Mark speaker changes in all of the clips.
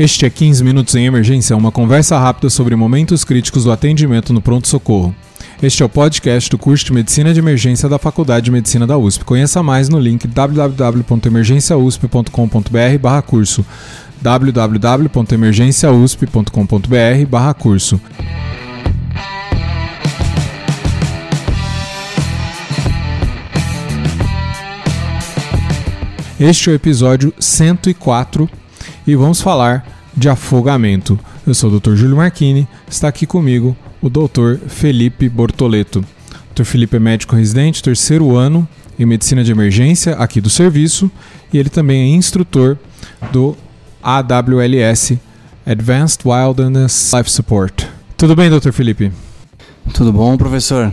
Speaker 1: Este é 15 Minutos em Emergência, uma conversa rápida sobre momentos críticos do atendimento no pronto-socorro. Este é o podcast do curso de Medicina de Emergência da Faculdade de Medicina da USP. Conheça mais no link www.emergenciausp.com.br curso www.emergenciausp.com.br curso Este é o episódio 104 e vamos falar de afogamento. Eu sou o Dr. Júlio Marchini, está aqui comigo o Dr. Felipe Bortoleto. Dr. Felipe é médico residente, terceiro ano em medicina de emergência aqui do serviço e ele também é instrutor do AWLS Advanced Wilderness Life Support. Tudo bem, Dr. Felipe?
Speaker 2: Tudo bom, professor?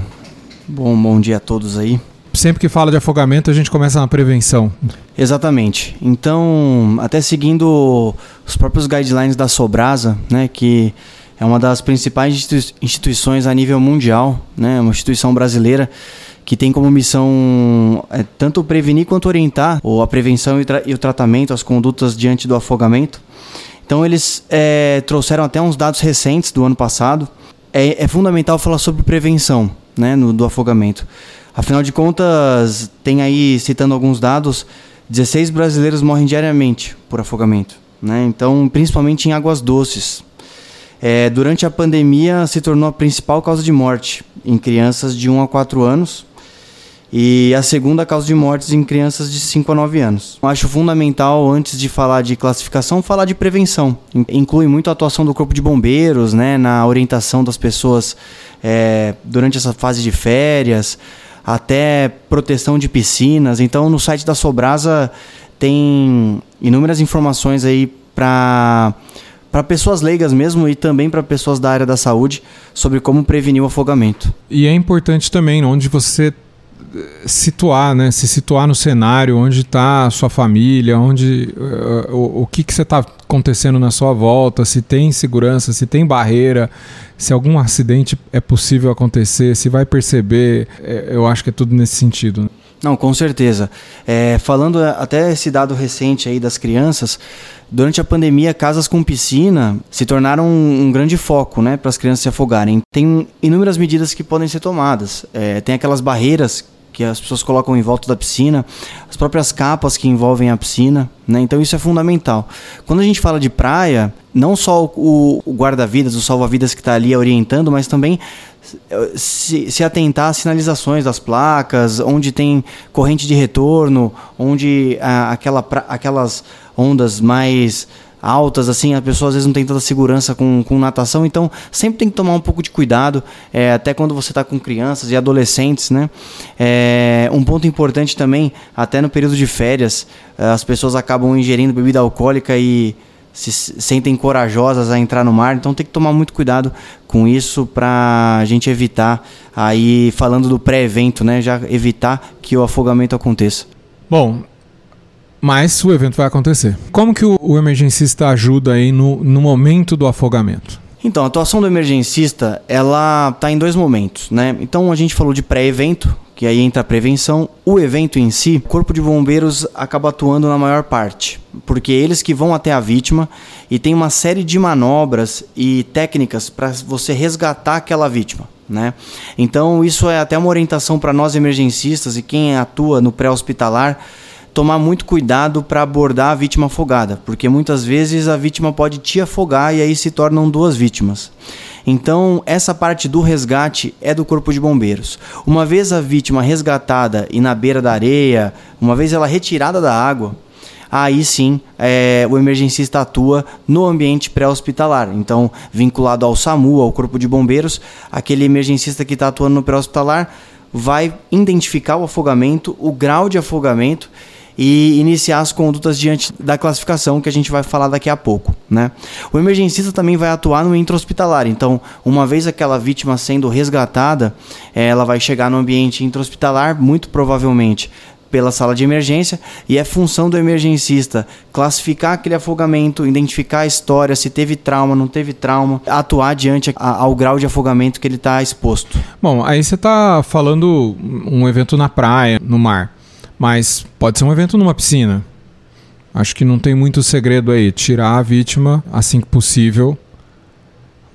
Speaker 2: Bom, bom dia a todos aí
Speaker 1: sempre que fala de afogamento, a gente começa na prevenção.
Speaker 2: Exatamente. Então, até seguindo os próprios guidelines da Sobrasa, né, que é uma das principais instituições a nível mundial, né, uma instituição brasileira que tem como missão é, tanto prevenir quanto orientar ou a prevenção e, e, o tratamento, as condutas diante do afogamento. Então, eles é, trouxeram até uns dados recentes do ano passado. É, é fundamental falar sobre prevenção né, no, do afogamento. Afinal de contas, tem aí, citando alguns dados, 16 brasileiros morrem diariamente por afogamento. Né? Então, principalmente em águas doces. É, durante a pandemia, se tornou a principal causa de morte em crianças de 1 a 4 anos e a segunda causa de mortes em crianças de 5 a 9 anos. Acho fundamental, antes de falar de classificação, falar de prevenção. Inclui muito a atuação do Corpo de Bombeiros né, na orientação das pessoas é, durante essa fase de férias, até proteção de piscinas. Então, no site da Sobrasa tem inúmeras informações aí para para pessoas leigas mesmo e também para pessoas da área da saúde sobre como prevenir o afogamento.
Speaker 1: E é importante também onde você situar, né? Se situar no cenário, onde está a sua família, onde uh, o, o que que você está acontecendo na sua volta, se tem segurança, se tem barreira, se algum acidente é possível acontecer, se vai perceber, é, eu acho que é tudo nesse sentido. Né?
Speaker 2: Não, com certeza. É, falando até esse dado recente aí das crianças, durante a pandemia, casas com piscina se tornaram um, um grande foco né, para as crianças se afogarem. Tem inúmeras medidas que podem ser tomadas. É, tem aquelas barreiras que as pessoas colocam em volta da piscina, as próprias capas que envolvem a piscina, né? Então isso é fundamental. Quando a gente fala de praia, não só o, o guarda-vidas, o salva-vidas que está ali orientando, mas também se, se, atentar às sinalizações das placas, onde tem corrente de retorno, onde ah, aquela, aquelas ondas mais altas, assim, a pessoa às vezes não tem tanta segurança com, com natação, então sempre tem que tomar um pouco de cuidado, é, até quando você está com crianças e adolescentes, né? É, um ponto importante também, até no período de férias, as pessoas acabam ingerindo bebida alcoólica e se sentem corajosas a entrar no mar, então tem que tomar muito cuidado com isso para a gente evitar, aí falando do pré-evento, né, já evitar que o afogamento aconteça.
Speaker 1: Bom, mas o evento vai acontecer. Como que o, o emergencista ajuda aí no, no momento do afogamento?
Speaker 2: Então, a atuação do emergencista, ela está em dois momentos, né? Então, a gente falou de pré-evento, que aí entra a prevenção. O evento em si, o corpo de bombeiros acaba atuando na maior parte, porque eles que vão até a vítima e tem uma série de manobras e técnicas para você resgatar aquela vítima. Né? Então, isso é até uma orientação para nós emergencistas e quem atua no pré-hospitalar tomar muito cuidado para abordar a vítima afogada, porque muitas vezes a vítima pode te afogar e aí se tornam duas vítimas. Então, essa parte do resgate é do Corpo de Bombeiros. Uma vez a vítima resgatada e na beira da areia, uma vez ela retirada da água, aí sim é, o emergencista atua no ambiente pré-hospitalar. Então, vinculado ao SAMU, ao Corpo de Bombeiros, aquele emergencista que está atuando no pré-hospitalar vai identificar o afogamento, o grau de afogamento e iniciar as condutas diante da classificação que a gente vai falar daqui a pouco. Né? O emergencista também vai atuar no intra-hospitalar, então, uma vez aquela vítima sendo resgatada, ela vai chegar no ambiente intra-hospitalar, muito provavelmente pela sala de emergência e é função do emergencista classificar aquele afogamento, identificar a história, se teve trauma, não teve trauma, atuar diante ao grau de afogamento que ele está exposto.
Speaker 1: Bom, aí você está falando um evento na praia, no mar. Mas pode ser um evento numa piscina. Acho que não tem muito segredo aí. Tirar a vítima assim que possível.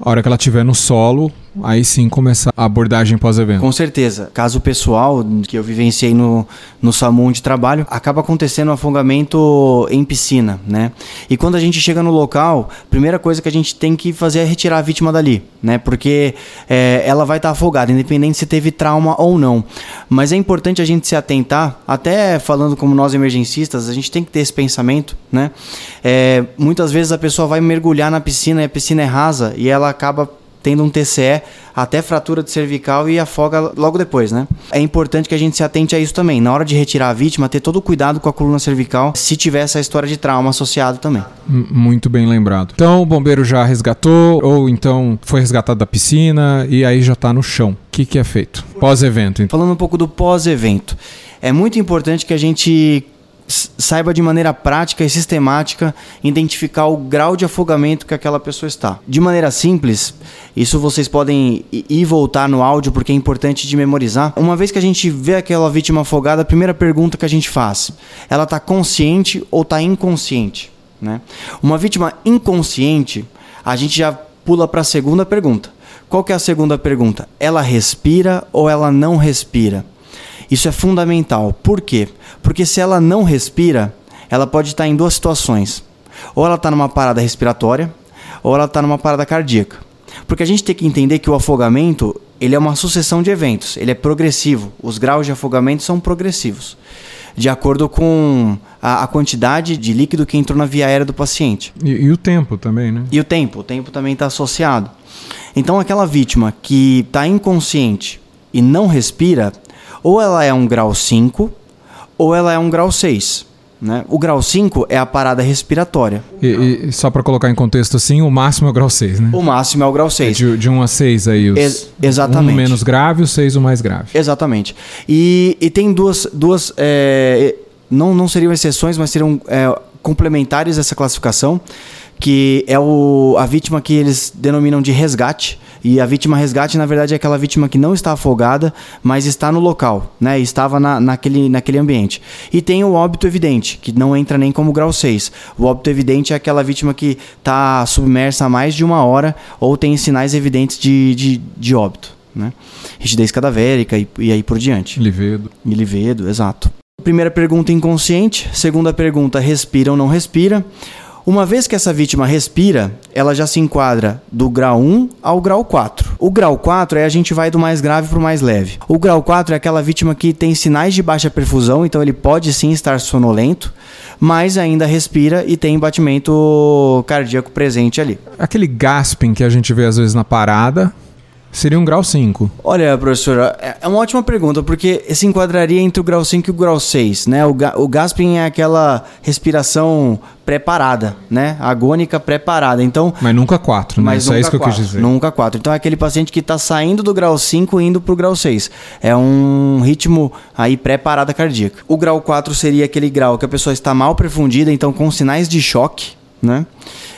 Speaker 1: A hora que ela estiver no solo, aí sim começar a abordagem pós-evento.
Speaker 2: Com certeza. Caso pessoal que eu vivenciei no, no SAMU de trabalho, acaba acontecendo um afogamento em piscina, né? E quando a gente chega no local, primeira coisa que a gente tem que fazer é retirar a vítima dali, né? Porque é, ela vai estar tá afogada, independente se teve trauma ou não. Mas é importante a gente se atentar, até falando como nós emergencistas, a gente tem que ter esse pensamento, né? É, muitas vezes a pessoa vai mergulhar na piscina e a piscina é rasa e ela acaba tendo um TCE até fratura de cervical e afoga logo depois, né? É importante que a gente se atente a isso também. Na hora de retirar a vítima, ter todo o cuidado com a coluna cervical, se tiver essa história de trauma associado também.
Speaker 1: Muito bem lembrado. Então o bombeiro já resgatou, ou então foi resgatado da piscina e aí já está no chão. O que, que é feito? Pós-evento.
Speaker 2: Então. Falando um pouco do pós-evento. É muito importante que a gente saiba de maneira prática e sistemática identificar o grau de afogamento que aquela pessoa está. De maneira simples, isso vocês podem ir voltar no áudio porque é importante de memorizar. Uma vez que a gente vê aquela vítima afogada, a primeira pergunta que a gente faz: ela está consciente ou está inconsciente? Né? Uma vítima inconsciente, a gente já pula para a segunda pergunta. Qual que é a segunda pergunta? Ela respira ou ela não respira? Isso é fundamental. Por quê? Porque se ela não respira, ela pode estar em duas situações. Ou ela está numa parada respiratória, ou ela está numa parada cardíaca. Porque a gente tem que entender que o afogamento ele é uma sucessão de eventos, ele é progressivo. Os graus de afogamento são progressivos, de acordo com a, a quantidade de líquido que entrou na via aérea do paciente.
Speaker 1: E, e o tempo também, né?
Speaker 2: E o tempo, o tempo também está associado. Então, aquela vítima que está inconsciente e não respira, ou ela é um grau 5 ou ela é um grau 6. Né? O grau 5 é a parada respiratória.
Speaker 1: E, e só para colocar em contexto assim, o máximo é o grau 6, né?
Speaker 2: O máximo é o grau 6.
Speaker 1: É de, 1 um a 6 aí. Os,
Speaker 2: Ex exatamente.
Speaker 1: Um menos grave, o 6 o mais grave.
Speaker 2: Exatamente. E, e tem duas. duas é, não, não seriam exceções, mas seriam é, complementares essa classificação, que é o, a vítima que eles denominam de resgate e a vítima resgate, na verdade, é aquela vítima que não está afogada, mas está no local, né? Estava na, naquele, naquele ambiente. E tem o óbito evidente, que não entra nem como grau 6. O óbito evidente é aquela vítima que está submersa há mais de uma hora ou tem sinais evidentes de, de, de óbito. Né? Rigidez cadavérica e, e aí por diante.
Speaker 1: Livedo.
Speaker 2: E livedo, exato. Primeira pergunta, inconsciente. Segunda pergunta, respira ou não respira. Uma vez que essa vítima respira, ela já se enquadra do grau 1 ao grau 4. O grau 4 é a gente vai do mais grave para o mais leve. O grau 4 é aquela vítima que tem sinais de baixa perfusão, então ele pode sim estar sonolento, mas ainda respira e tem batimento cardíaco presente ali.
Speaker 1: Aquele gasping que a gente vê às vezes na parada, Seria um grau 5.
Speaker 2: Olha, professora, é, é uma ótima pergunta, porque se enquadraria entre o grau 5 e o grau 6, né? O, ga o gasping é aquela respiração preparada, né? Agônica preparada. Então,
Speaker 1: mas nunca 4, né?
Speaker 2: Mas
Speaker 1: Isso é isso que quatro, eu quis dizer.
Speaker 2: Nunca 4. Então é aquele paciente que está saindo do grau 5 e indo para o grau 6. É um ritmo aí pré-parada cardíaca. O grau 4 seria aquele grau que a pessoa está mal perfundida, então com sinais de choque, né?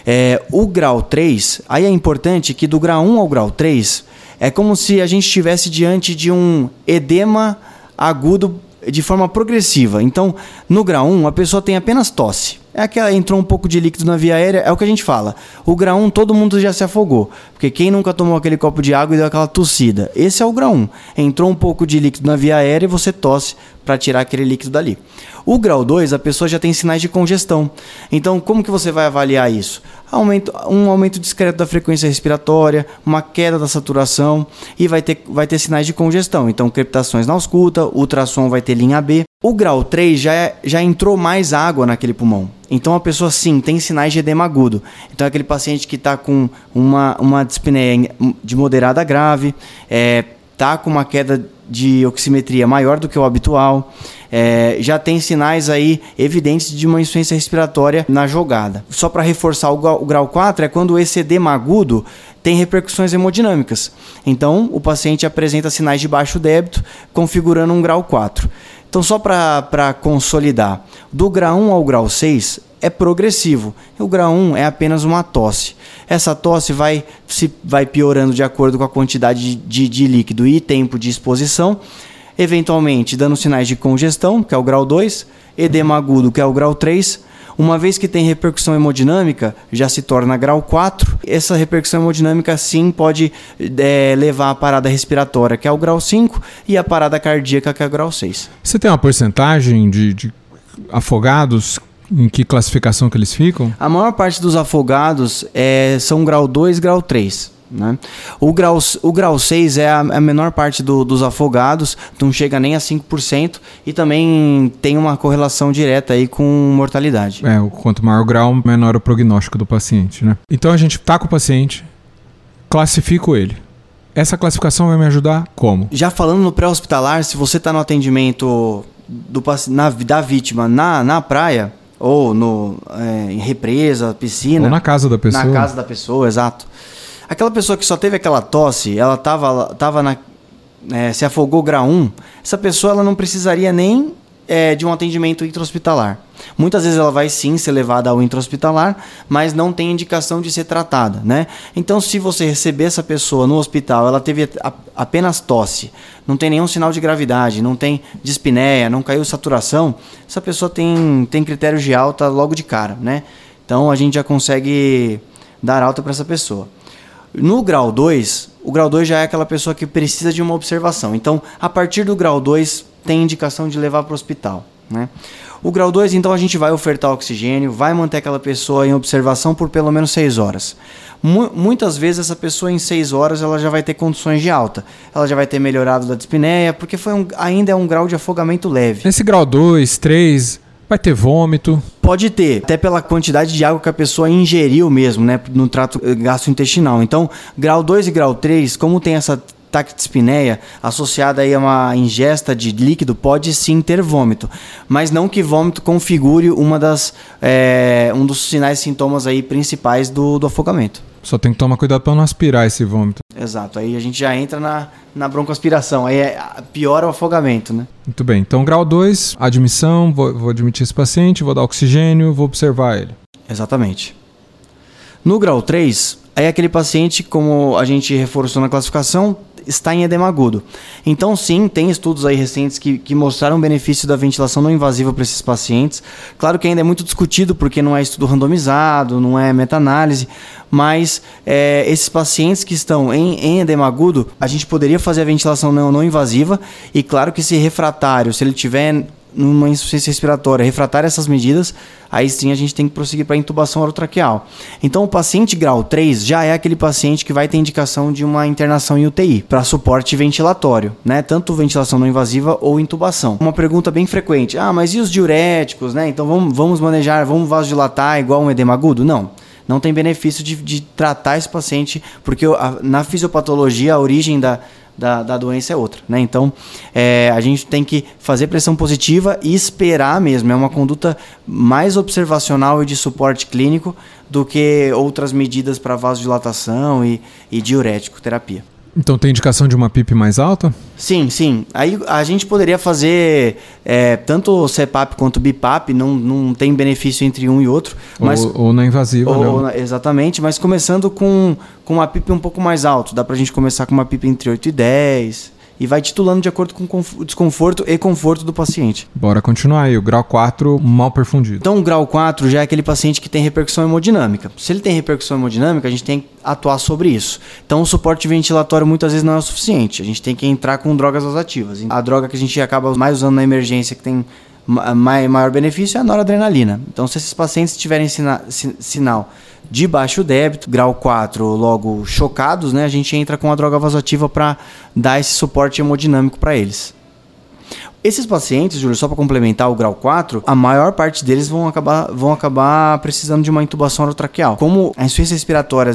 Speaker 2: É, o grau 3, aí é importante que do grau 1 ao grau 3 é como se a gente estivesse diante de um edema agudo de forma progressiva. Então, no grau 1, a pessoa tem apenas tosse. É aquela entrou um pouco de líquido na via aérea, é o que a gente fala. O grau 1 todo mundo já se afogou, porque quem nunca tomou aquele copo de água e deu aquela tossida? Esse é o grau 1. Entrou um pouco de líquido na via aérea e você tosse para tirar aquele líquido dali. O grau 2, a pessoa já tem sinais de congestão. Então, como que você vai avaliar isso? Aumento, um aumento discreto da frequência respiratória, uma queda da saturação e vai ter, vai ter sinais de congestão. Então, crepitações na ausculta, ultrassom vai ter linha B. O grau 3 já, é, já entrou mais água naquele pulmão. Então a pessoa sim tem sinais de edema agudo. Então é aquele paciente que está com uma, uma dispneia de moderada a grave, é, tá com uma queda de oximetria maior do que o habitual, é, já tem sinais aí evidentes de uma insuficiência respiratória na jogada. Só para reforçar o grau, o grau 4 é quando esse edema agudo tem repercussões hemodinâmicas. Então o paciente apresenta sinais de baixo débito, configurando um grau 4. Então, só para consolidar, do grau 1 ao grau 6 é progressivo. O grau 1 é apenas uma tosse. Essa tosse vai, se, vai piorando de acordo com a quantidade de, de, líquido e tempo de exposição, eventualmente dando sinais de congestão, que é o grau 2, edema agudo, que é o grau 3, Uma vez que tem repercussão hemodinâmica, já se torna grau 4. Essa repercussão hemodinâmica sim pode é, levar à parada respiratória, que é o grau 5, e a parada cardíaca, que é o grau 6.
Speaker 1: Você tem uma porcentagem de, de afogados em que classificação que eles ficam?
Speaker 2: A maior parte dos afogados é, são grau 2 grau 3. Né? O, grau, o grau 6 é a, a menor parte do, dos afogados, não chega nem a 5% e também tem uma correlação direta aí com mortalidade.
Speaker 1: É, quanto maior o grau, menor o prognóstico do paciente. Né? Então a gente tá com o paciente, classifico ele. Essa classificação vai me ajudar como?
Speaker 2: Já falando no pré-hospitalar, se você está no atendimento do, na, da vítima na, na praia, ou no, é, em represa, piscina.
Speaker 1: Ou na casa da pessoa.
Speaker 2: Na casa da pessoa, exato. Aquela pessoa que só teve aquela tosse, ela tava, tava na, é, se afogou grau 1, essa pessoa ela não precisaria nem é, de um atendimento intra-hospitalar. Muitas vezes ela vai sim ser levada ao intra-hospitalar, mas não tem indicação de ser tratada, né? Então, se você receber essa pessoa no hospital, ela teve apenas tosse, não tem nenhum sinal de gravidade, não tem dispneia, não caiu saturação, essa pessoa tem, tem critérios de alta logo de cara, né? Então, a gente já consegue dar alta para essa pessoa. No grau 2, o grau 2 já é aquela pessoa que precisa de uma observação. Então, a partir do grau 2, tem indicação de levar para o hospital. Né? O grau 2, então, a gente vai ofertar oxigênio, vai manter aquela pessoa em observação por pelo menos 6 horas. M muitas vezes essa pessoa em 6 horas ela já vai ter condições de alta. Ela já vai ter melhorado da dispneia, porque foi um, ainda é um grau de afogamento leve.
Speaker 1: Nesse grau 2, 3, Vai ter vômito?
Speaker 2: Pode ter, até pela quantidade de água que a pessoa ingeriu mesmo, né, no trato gastrointestinal. Então, grau 2 e grau 3, como tem essa taquidispneia associada aí a uma ingesta de líquido, pode sim ter vômito, mas não que vômito configure uma das, é, um dos sinais e sintomas aí principais do, do afogamento.
Speaker 1: Só tem que tomar cuidado para não aspirar esse vômito.
Speaker 2: Exato, aí a gente já entra na, na broncoaspiração, aí é, piora o afogamento, né?
Speaker 1: Muito bem, então grau 2, admissão, vou, vou admitir esse paciente, vou dar oxigênio, vou observar ele.
Speaker 2: Exatamente. No grau 3, aí aquele paciente, como a gente reforçou na classificação, está em edema agudo. Então, sim, tem estudos aí recentes que, que mostraram benefício da ventilação não invasiva para esses pacientes. Claro que ainda é muito discutido porque não é estudo randomizado, não é meta-análise, mas é, esses pacientes que estão em, em edema agudo, a gente poderia fazer a ventilação não, não invasiva e claro que se refratário, se ele tiver numa insuficiência respiratória, refratar essas medidas, aí sim a gente tem que prosseguir para intubação orotraqueal. Então, o paciente grau 3 já é aquele paciente que vai ter indicação de uma internação em UTI para suporte ventilatório, né? Tanto ventilação não invasiva ou intubação. Uma pergunta bem frequente: ah, mas e os diuréticos, né? Então vamos, vamos manejar, vamos vasodilatar igual um edema agudo? Não não tem benefício de, de tratar esse paciente, porque a, na fisiopatologia a origem da, da, da doença é outra. Né? Então, é, a gente tem que fazer pressão positiva e esperar mesmo. É uma conduta mais observacional e de suporte clínico do que outras medidas para vasodilatação e, e diurético terapia.
Speaker 1: Então tem indicação de uma PIP mais alta?
Speaker 2: Sim, sim. Aí a gente poderia fazer é, tanto o CPAP quanto o BIPAP, não, não tem benefício entre um e outro. Mas,
Speaker 1: ou, ou na invasiva, ou,
Speaker 2: né? Exatamente, mas começando com, com uma PIP um pouco mais alto. Dá pra gente começar com uma PIP entre 8 e 10, e vai titulando de acordo com o desconforto e conforto do paciente.
Speaker 1: Bora continuar aí. O grau 4, mal perfundido.
Speaker 2: Então, o grau 4 já é aquele paciente que tem repercussão hemodinâmica. Se ele tem repercussão hemodinâmica, a gente tem que atuar sobre isso. Então, o suporte ventilatório muitas vezes não é o suficiente. A gente tem que entrar com drogas vasoativas. A droga que a gente acaba mais usando na emergência, que tem maior benefício, é a noradrenalina. Então, se esses pacientes tiverem sina sinal de baixo débito, grau 4 logo chocados, né, a gente entra com a droga vasoativa para dar esse suporte hemodinâmico para eles. Esses pacientes, Júlio, só para complementar o grau 4, a maior parte deles vão acabar, vão acabar precisando de uma intubação orotraqueal. Como a insuficiência respiratória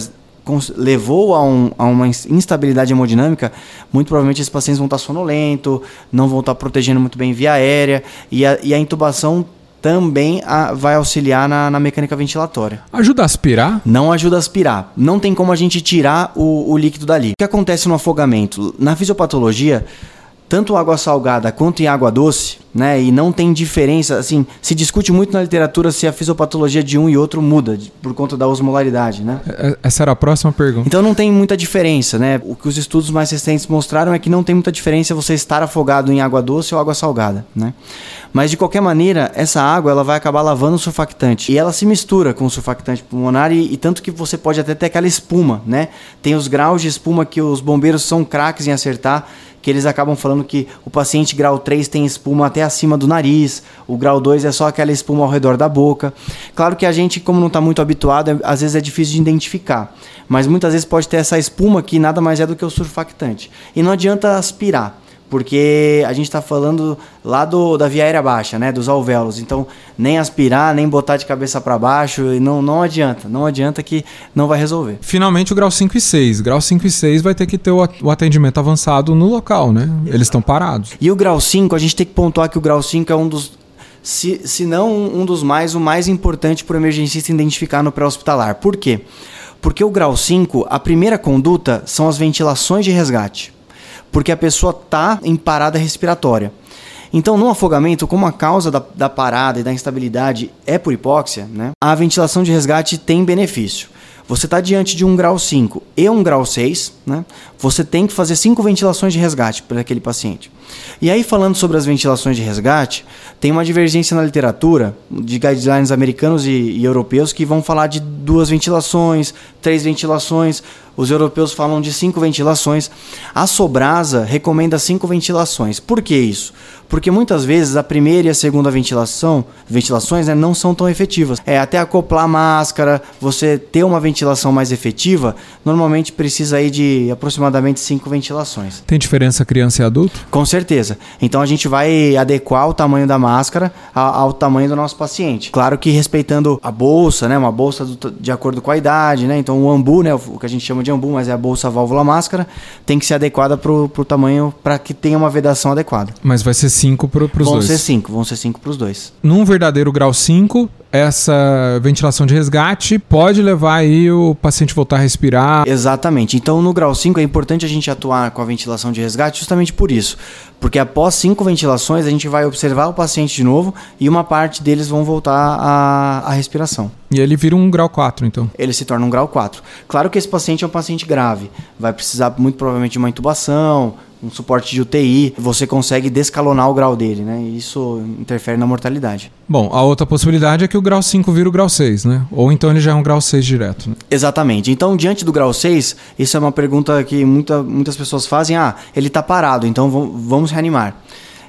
Speaker 2: levou a, um, a, uma instabilidade hemodinâmica, muito provavelmente esses pacientes vão estar sonolentos, não vão estar protegendo muito bem via aérea e a, e a intubação também a, vai auxiliar na, na, mecânica ventilatória.
Speaker 1: Ajuda a aspirar?
Speaker 2: Não ajuda a aspirar. Não tem como a gente tirar o, o líquido dali. O que acontece no afogamento? Na fisiopatologia, tanto água salgada quanto em água doce, né? E não tem diferença, assim, se discute muito na literatura se a fisiopatologia de um e outro muda por conta da osmolaridade, né?
Speaker 1: É, essa era a próxima pergunta.
Speaker 2: Então não tem muita diferença, né? O que os estudos mais recentes mostraram é que não tem muita diferença você estar afogado em água doce ou água salgada, né? Mas de qualquer maneira, essa água ela vai acabar lavando o surfactante e ela se mistura com o surfactante pulmonar e, e tanto que você pode até ter aquela espuma, né? Tem os graus de espuma que os bombeiros são craques em acertar que eles acabam falando que o paciente grau 3 tem espuma até acima do nariz, o grau 2 é só aquela espuma ao redor da boca. Claro que a gente, como não está muito habituado, é, às vezes é difícil de identificar, mas muitas vezes pode ter essa espuma que nada mais é do que o surfactante. E não adianta aspirar porque a gente está falando lá do, da via aérea baixa, né, dos alvéolos. Então, nem aspirar, nem botar de cabeça para baixo, não, não adianta. Não adianta que não vai resolver.
Speaker 1: Finalmente, o grau 5 e 6. Grau 5 e 6 vai ter que ter o atendimento avançado no local, né? Eles estão parados.
Speaker 2: E o grau 5, a gente tem que pontuar que o grau 5 é um dos se, se não um dos mais, o mais importante para o emergencista identificar no pré-hospitalar. Por quê? Porque o grau 5, a primeira conduta são as ventilações de resgate porque a pessoa está em parada respiratória. Então, no afogamento, como a causa da, da parada e da instabilidade é por hipóxia, né, a ventilação de resgate tem benefício. Você está diante de um grau 5 e um grau 6, né? Você tem que fazer cinco ventilações de resgate para aquele paciente. E aí, falando sobre as ventilações de resgate, tem uma divergência na literatura de guidelines americanos e, e europeus que vão falar de duas ventilações, três ventilações. Os europeus falam de cinco ventilações. A Sobrasa recomenda cinco ventilações. Por que isso? Porque muitas vezes a primeira e a segunda ventilação, ventilações né, não são tão efetivas. É até acoplar a máscara, você ter uma ventilação mais efetiva, normalmente precisa aí de aproximadamente cinco ventilações.
Speaker 1: Tem diferença criança e adulto?
Speaker 2: Com certeza. Então a gente vai adequar o tamanho da máscara ao, tamanho do nosso paciente. Claro que respeitando a bolsa, né, uma bolsa de acordo com a idade, né? Então o ambu, né, o que a gente chama de ambu, mas é a bolsa válvula máscara, tem que ser adequada para o tamanho para que tenha uma vedação adequada.
Speaker 1: Mas vai ser cinco para os dois.
Speaker 2: Vão ser cinco, vão ser cinco para os dois.
Speaker 1: Num verdadeiro grau 5, essa ventilação de resgate pode levar aí o paciente voltar a respirar.
Speaker 2: Exatamente. Então, no grau 5 é importante a gente atuar com a ventilação de resgate justamente por isso. Porque após cinco ventilações, a gente vai observar o paciente de novo e uma parte deles vão voltar à, respiração.
Speaker 1: E ele vira um grau 4, então?
Speaker 2: Ele se torna um grau 4. Claro que esse paciente é um paciente grave. Vai precisar, muito provavelmente, de uma intubação, um suporte de UTI, você consegue descalonar o grau dele, né? E isso interfere na mortalidade.
Speaker 1: Bom, a outra possibilidade é que o grau 5 vira o grau 6, né? Ou então ele já é um grau 6 direto. Né?
Speaker 2: Exatamente. Então, diante do grau 6, isso é uma pergunta que muita, muitas pessoas fazem. Ah, ele está parado, então vamos reanimar.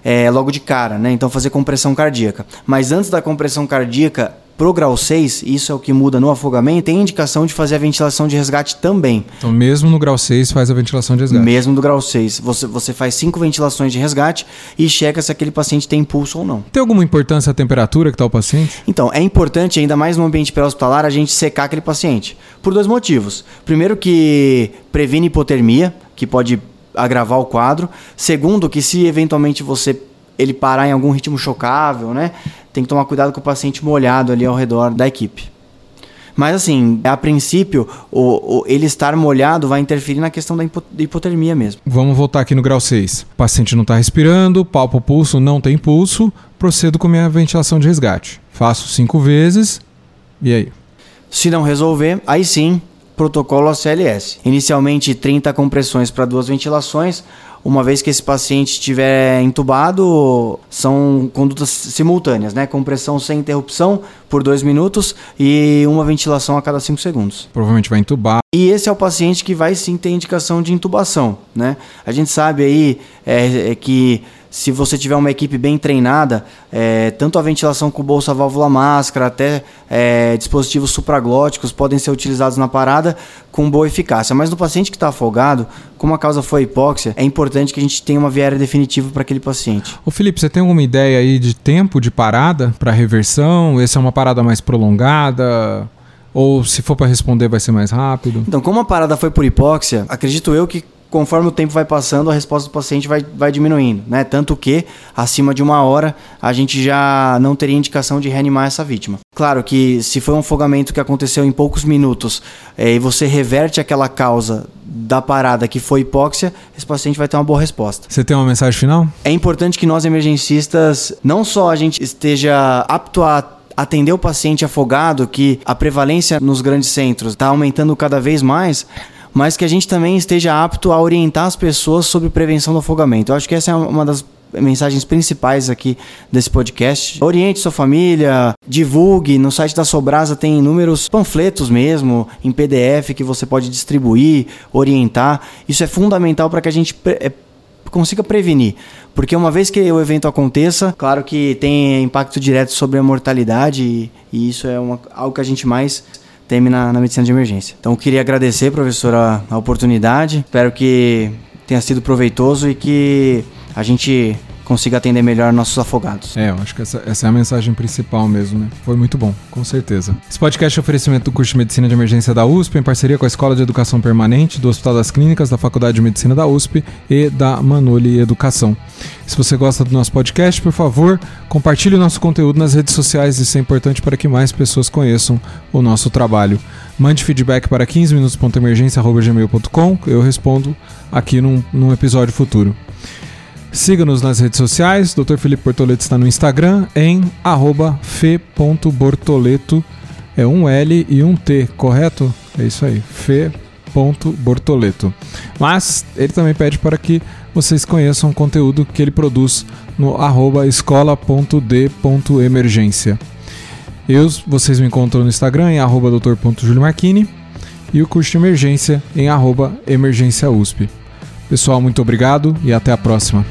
Speaker 2: É, logo de cara, né? Então fazer compressão cardíaca. Mas antes da compressão cardíaca, Pro grau 6, isso é o que muda no afogamento, tem indicação de fazer a ventilação de resgate também.
Speaker 1: Então, mesmo no grau 6, faz a ventilação de resgate?
Speaker 2: Mesmo no grau 6. Você, você faz cinco ventilações de resgate e checa se aquele paciente tem pulso ou não.
Speaker 1: Tem alguma importância a temperatura que está o paciente?
Speaker 2: Então, é importante, ainda mais no ambiente pré-hospitalar, a gente secar aquele paciente. Por dois motivos. Primeiro, que previne hipotermia, que pode agravar o quadro. Segundo, que se eventualmente você ele parar em algum ritmo chocável, né? Tem que tomar cuidado com o paciente molhado ali ao redor da equipe. Mas assim, a princípio, o, o, ele estar molhado vai interferir na questão da hipotermia mesmo.
Speaker 1: Vamos voltar aqui no grau 6. O paciente não está respirando, palpa o pulso, não tem pulso, procedo com minha ventilação de resgate. Faço cinco vezes, e aí?
Speaker 2: Se não resolver, aí sim, protocolo ACLS. Inicialmente 30 compressões para duas ventilações, uma vez que esse paciente estiver entubado, são condutas simultâneas, né? Compressão sem interrupção por dois minutos e uma ventilação a cada cinco segundos.
Speaker 1: Provavelmente vai entubar.
Speaker 2: E esse é o paciente que vai sim ter indicação de intubação, né? A gente sabe aí é, é que se você tiver uma equipe bem treinada, é, tanto a ventilação com bolsa válvula máscara, até é, dispositivos supraglóticos podem ser utilizados na parada com boa eficácia. Mas no paciente que está afogado, como a causa foi hipóxia, é importante que a gente tenha uma viária definitiva para aquele paciente.
Speaker 1: O Felipe, você tem alguma ideia aí de tempo de parada para reversão? Essa é uma parada mais prolongada? Ou se for para responder vai ser mais rápido?
Speaker 2: Então, como a parada foi por hipóxia, acredito eu que conforme o tempo vai passando, a resposta do paciente vai, vai diminuindo, né? Tanto que, acima de uma hora, a gente já não teria indicação de reanimar essa vítima. Claro que se foi um afogamento que aconteceu em poucos minutos é, e você reverte aquela causa da parada que foi hipóxia, esse paciente vai ter uma boa resposta.
Speaker 1: Você tem uma mensagem final?
Speaker 2: É importante que nós emergencistas não só a gente esteja apto a atender o paciente afogado, que a prevalência nos grandes centros está aumentando cada vez mais, mas que a gente também esteja apto a orientar as pessoas sobre prevenção do afogamento. Eu acho que essa é uma das mensagens principais aqui desse podcast. Oriente sua família, divulgue. No site da Sobrasa tem inúmeros panfletos mesmo, em PDF, que você pode distribuir, orientar. Isso é fundamental para que a gente é, consiga prevenir. Porque uma vez que o evento aconteça, claro que tem impacto direto sobre a mortalidade e, e isso é uma, algo que a gente mais teme na, na medicina de emergência. Então, queria agradecer, professora, a oportunidade. Espero que tenha sido proveitoso e que a gente consiga atender melhor nossos afogados.
Speaker 1: É, eu acho que essa, essa, é a mensagem principal mesmo, né? Foi muito bom, com certeza. Esse podcast é oferecimento do curso de Medicina de Emergência da USP, em parceria com a Escola de Educação Permanente, do Hospital das Clínicas, da Faculdade de Medicina da USP e da Manoli Educação. Se você gosta do nosso podcast, por favor, compartilhe o nosso conteúdo nas redes sociais, isso é importante para que mais pessoas conheçam o nosso trabalho. Mande feedback para 15minutos.emergência.gmail.com, eu respondo aqui num, num episódio futuro. Siga-nos nas redes sociais. Dr. Felipe Bortoleto está no Instagram em fe.bortoleto. É um L e um T, correto? É isso aí, fe.bortoleto. Mas ele também pede para que vocês conheçam o conteúdo que ele produz no escola.d.emergência. Eu, vocês me encontram no Instagram em arroba doutor.juliomarquini e o curso de emergência em arroba emergência USP. Pessoal, muito obrigado e até a próxima.